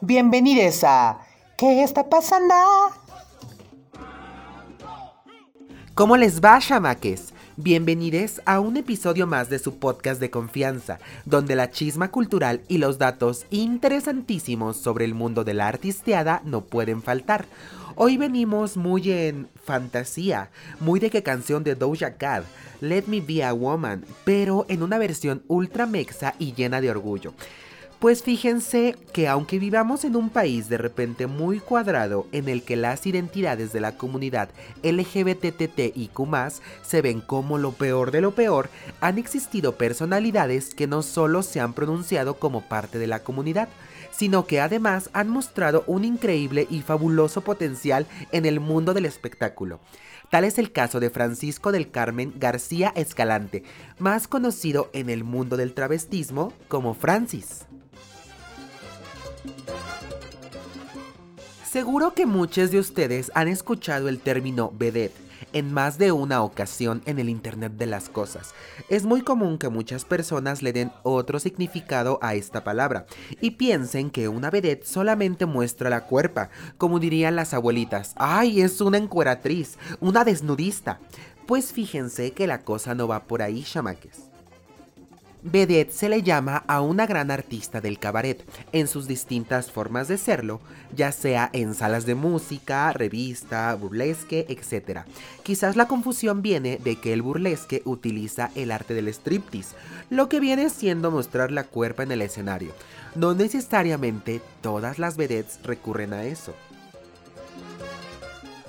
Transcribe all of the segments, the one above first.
Bienvenidos a ¿Qué está pasando? ¿Cómo les va, chamaques? Bienvenidos a un episodio más de su podcast de confianza, donde la chisma cultural y los datos interesantísimos sobre el mundo de la artisteada no pueden faltar. Hoy venimos muy en fantasía, muy de que canción de Doja Cat, Let Me Be a Woman, pero en una versión ultra mexa y llena de orgullo. Pues fíjense que aunque vivamos en un país de repente muy cuadrado en el que las identidades de la comunidad LGBTTIQ se ven como lo peor de lo peor, han existido personalidades que no solo se han pronunciado como parte de la comunidad, sino que además han mostrado un increíble y fabuloso potencial en el mundo del espectáculo. Tal es el caso de Francisco del Carmen García Escalante, más conocido en el mundo del travestismo como Francis. Seguro que muchos de ustedes han escuchado el término vedette en más de una ocasión en el Internet de las Cosas. Es muy común que muchas personas le den otro significado a esta palabra y piensen que una vedette solamente muestra la cuerpa, como dirían las abuelitas. ¡Ay, es una encueratriz, una desnudista! Pues fíjense que la cosa no va por ahí, chamaques. Vedette se le llama a una gran artista del cabaret en sus distintas formas de serlo, ya sea en salas de música, revista, burlesque, etc. Quizás la confusión viene de que el burlesque utiliza el arte del striptease, lo que viene siendo mostrar la cuerpa en el escenario. No necesariamente todas las vedettes recurren a eso.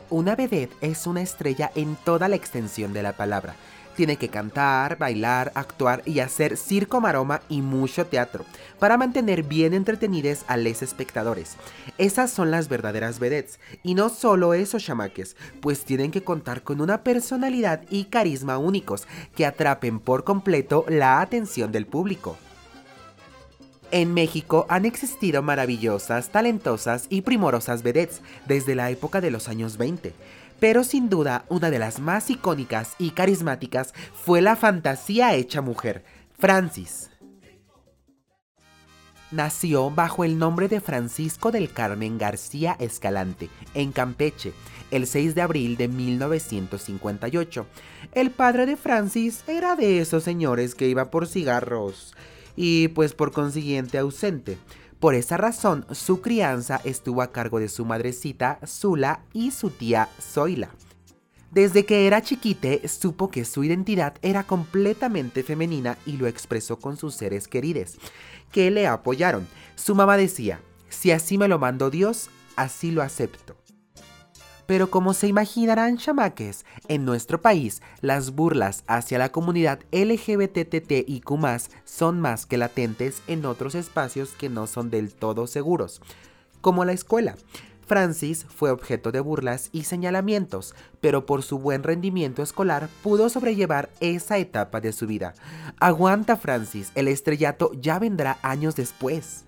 Una vedette es una estrella en toda la extensión de la palabra tiene que cantar, bailar, actuar y hacer circo, maroma y mucho teatro para mantener bien entretenidos a los espectadores. Esas son las verdaderas vedettes. Y no solo esos chamaques, pues tienen que contar con una personalidad y carisma únicos que atrapen por completo la atención del público. En México han existido maravillosas, talentosas y primorosas vedettes desde la época de los años 20 pero sin duda una de las más icónicas y carismáticas fue la fantasía hecha mujer, Francis. Nació bajo el nombre de Francisco del Carmen García Escalante, en Campeche, el 6 de abril de 1958. El padre de Francis era de esos señores que iba por cigarros y pues por consiguiente ausente. Por esa razón, su crianza estuvo a cargo de su madrecita Zula y su tía Zoila. Desde que era chiquite, supo que su identidad era completamente femenina y lo expresó con sus seres queridos, que le apoyaron. Su mamá decía, si así me lo mandó Dios, así lo acepto. Pero como se imaginarán chamaques, en nuestro país las burlas hacia la comunidad LGBTTIQ son más que latentes en otros espacios que no son del todo seguros, como la escuela. Francis fue objeto de burlas y señalamientos, pero por su buen rendimiento escolar pudo sobrellevar esa etapa de su vida. Aguanta Francis, el estrellato ya vendrá años después.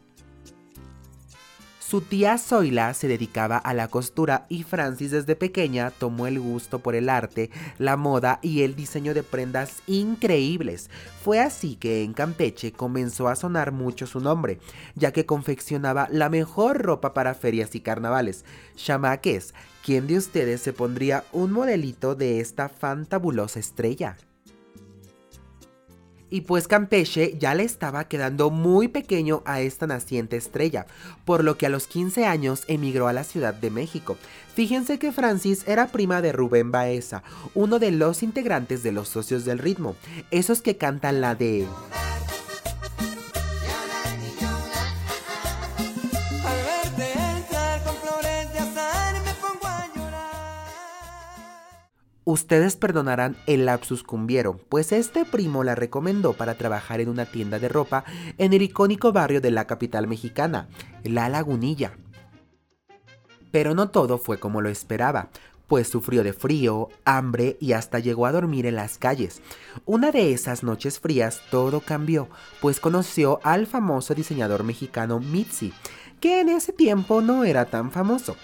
Su tía Zoila se dedicaba a la costura y Francis desde pequeña tomó el gusto por el arte, la moda y el diseño de prendas increíbles. Fue así que en Campeche comenzó a sonar mucho su nombre, ya que confeccionaba la mejor ropa para ferias y carnavales. Chamaques, ¿quién de ustedes se pondría un modelito de esta fantabulosa estrella? Y pues Campeche ya le estaba quedando muy pequeño a esta naciente estrella, por lo que a los 15 años emigró a la Ciudad de México. Fíjense que Francis era prima de Rubén Baeza, uno de los integrantes de los socios del ritmo, esos que cantan la de... Ustedes perdonarán el lapsus cumbiero, pues este primo la recomendó para trabajar en una tienda de ropa en el icónico barrio de la capital mexicana, La Lagunilla. Pero no todo fue como lo esperaba, pues sufrió de frío, hambre y hasta llegó a dormir en las calles. Una de esas noches frías todo cambió, pues conoció al famoso diseñador mexicano Mitzi, que en ese tiempo no era tan famoso.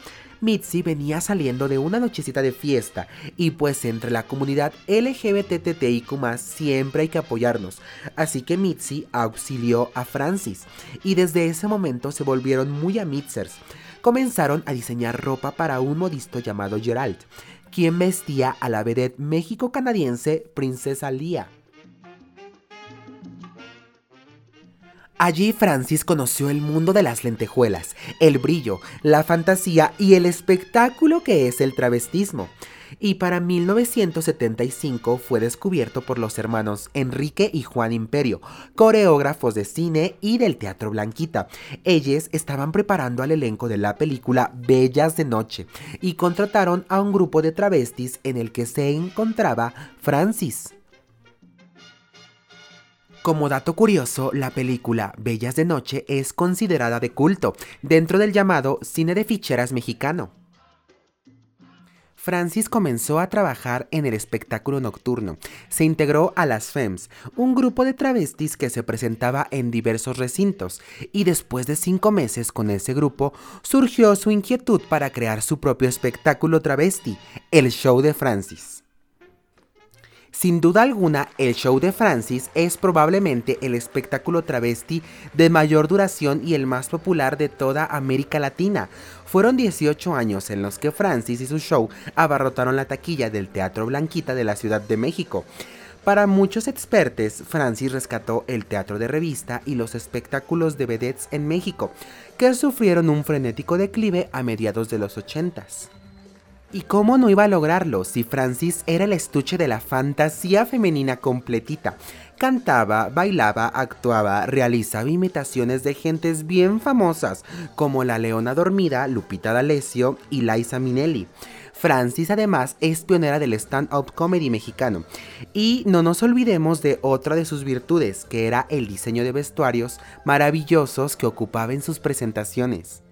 Mitzi venía saliendo de una nochecita de fiesta y pues entre la comunidad LGBTTIQ siempre hay que apoyarnos. Así que Mitzi auxilió a Francis y desde ese momento se volvieron muy amitzers. Comenzaron a diseñar ropa para un modisto llamado Gerald, quien vestía a la vedette México-canadiense Princesa Lia. Allí Francis conoció el mundo de las lentejuelas, el brillo, la fantasía y el espectáculo que es el travestismo. Y para 1975 fue descubierto por los hermanos Enrique y Juan Imperio, coreógrafos de cine y del Teatro Blanquita. Ellos estaban preparando al elenco de la película Bellas de Noche y contrataron a un grupo de travestis en el que se encontraba Francis. Como dato curioso, la película Bellas de Noche es considerada de culto dentro del llamado cine de ficheras mexicano. Francis comenzó a trabajar en el espectáculo nocturno. Se integró a las FEMS, un grupo de travestis que se presentaba en diversos recintos, y después de cinco meses con ese grupo, surgió su inquietud para crear su propio espectáculo travesti, el Show de Francis. Sin duda alguna, el show de Francis es probablemente el espectáculo travesti de mayor duración y el más popular de toda América Latina. Fueron 18 años en los que Francis y su show abarrotaron la taquilla del Teatro Blanquita de la Ciudad de México. Para muchos expertos, Francis rescató el teatro de revista y los espectáculos de vedettes en México, que sufrieron un frenético declive a mediados de los 80s. ¿Y cómo no iba a lograrlo si Francis era el estuche de la fantasía femenina completita? Cantaba, bailaba, actuaba, realizaba imitaciones de gentes bien famosas como la Leona Dormida, Lupita D'Alessio y Liza Minnelli. Francis además es pionera del stand-up comedy mexicano. Y no nos olvidemos de otra de sus virtudes, que era el diseño de vestuarios maravillosos que ocupaba en sus presentaciones.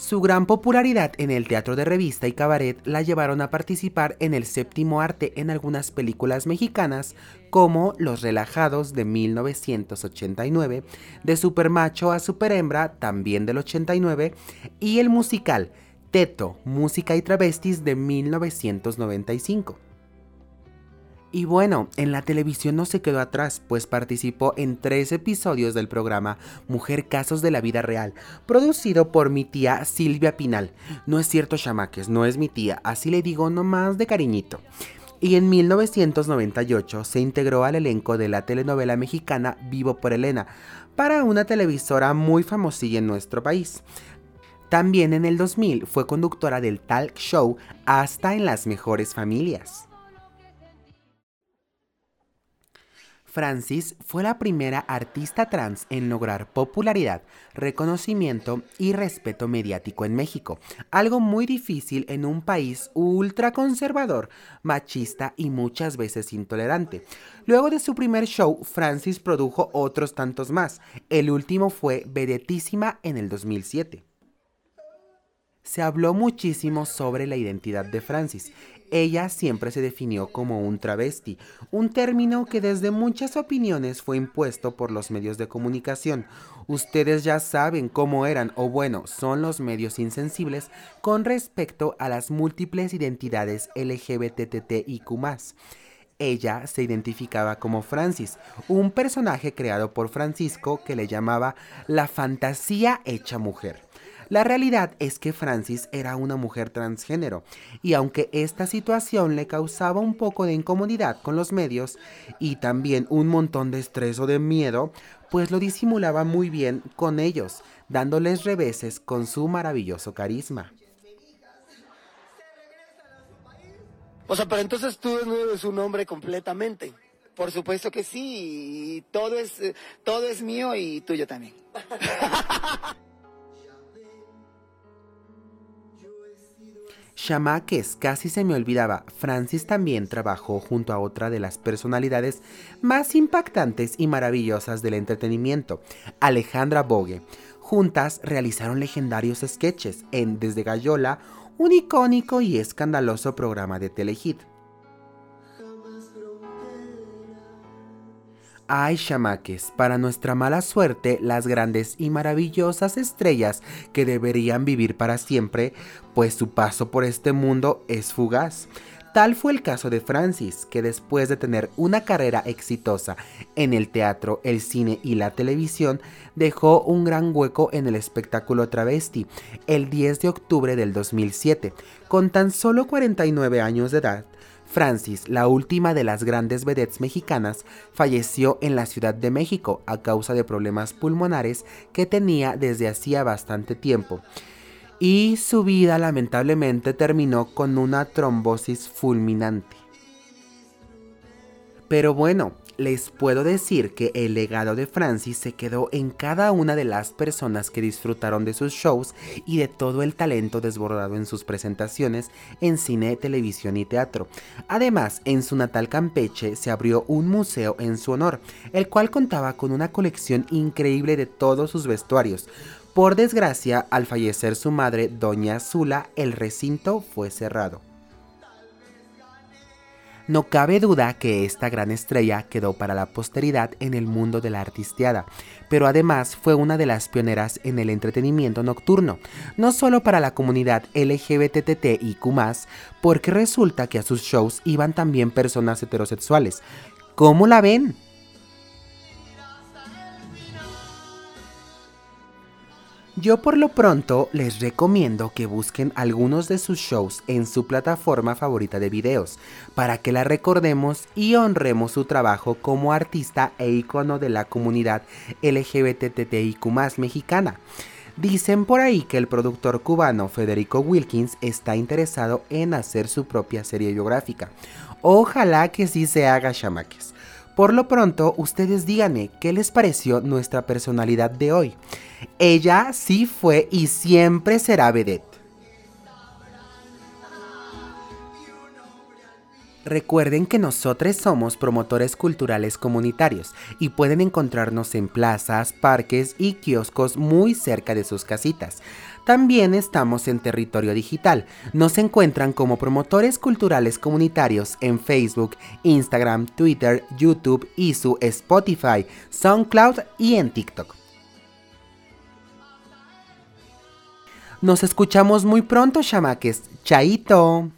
Su gran popularidad en el teatro de revista y cabaret la llevaron a participar en el séptimo arte en algunas películas mexicanas como Los Relajados de 1989, de Supermacho a Superhembra también del 89 y el musical Teto, Música y Travestis de 1995. Y bueno, en la televisión no se quedó atrás, pues participó en tres episodios del programa Mujer Casos de la Vida Real, producido por mi tía Silvia Pinal. No es cierto, chamaques, no es mi tía, así le digo nomás de cariñito. Y en 1998 se integró al elenco de la telenovela mexicana Vivo por Elena, para una televisora muy famosilla en nuestro país. También en el 2000 fue conductora del talk show Hasta en las mejores familias. Francis fue la primera artista trans en lograr popularidad, reconocimiento y respeto mediático en México, algo muy difícil en un país ultraconservador, machista y muchas veces intolerante. Luego de su primer show, Francis produjo otros tantos más. El último fue Vedetísima en el 2007 se habló muchísimo sobre la identidad de Francis. Ella siempre se definió como un travesti, un término que desde muchas opiniones fue impuesto por los medios de comunicación. Ustedes ya saben cómo eran o bueno, son los medios insensibles con respecto a las múltiples identidades LGBTTIQ. Ella se identificaba como Francis, un personaje creado por Francisco que le llamaba la fantasía hecha mujer. La realidad es que Francis era una mujer transgénero y aunque esta situación le causaba un poco de incomodidad con los medios y también un montón de estrés o de miedo, pues lo disimulaba muy bien con ellos, dándoles reveses con su maravilloso carisma. O sea, pero entonces tú no eres un hombre completamente. Por supuesto que sí, todo es, eh, todo es mío y tuyo también. Chamaques, casi se me olvidaba, Francis también trabajó junto a otra de las personalidades más impactantes y maravillosas del entretenimiento, Alejandra Bogue. Juntas realizaron legendarios sketches en Desde Gallola, un icónico y escandaloso programa de Telehit. Ay, chamaques, para nuestra mala suerte, las grandes y maravillosas estrellas que deberían vivir para siempre, pues su paso por este mundo es fugaz. Tal fue el caso de Francis, que después de tener una carrera exitosa en el teatro, el cine y la televisión, dejó un gran hueco en el espectáculo travesti el 10 de octubre del 2007. Con tan solo 49 años de edad, Francis, la última de las grandes vedettes mexicanas, falleció en la Ciudad de México a causa de problemas pulmonares que tenía desde hacía bastante tiempo y su vida lamentablemente terminó con una trombosis fulminante. Pero bueno, les puedo decir que el legado de Francis se quedó en cada una de las personas que disfrutaron de sus shows y de todo el talento desbordado en sus presentaciones en cine, televisión y teatro. Además, en su natal Campeche se abrió un museo en su honor, el cual contaba con una colección increíble de todos sus vestuarios, por desgracia, al fallecer su madre, doña Zula, el recinto fue cerrado. No cabe duda que esta gran estrella quedó para la posteridad en el mundo de la artisteada, pero además fue una de las pioneras en el entretenimiento nocturno, no solo para la comunidad LGBTTIQ+, porque resulta que a sus shows iban también personas heterosexuales. ¿Cómo la ven? Yo por lo pronto les recomiendo que busquen algunos de sus shows en su plataforma favorita de videos, para que la recordemos y honremos su trabajo como artista e icono de la comunidad LGBTTIQ mexicana. Dicen por ahí que el productor cubano Federico Wilkins está interesado en hacer su propia serie biográfica. Ojalá que sí se haga chamaques. Por lo pronto, ustedes díganme qué les pareció nuestra personalidad de hoy. Ella sí fue y siempre será vedette. Recuerden que nosotros somos promotores culturales comunitarios y pueden encontrarnos en plazas, parques y kioscos muy cerca de sus casitas. También estamos en territorio digital. Nos encuentran como promotores culturales comunitarios en Facebook, Instagram, Twitter, YouTube, su Spotify, SoundCloud y en TikTok. Nos escuchamos muy pronto, chamaques. Chaito.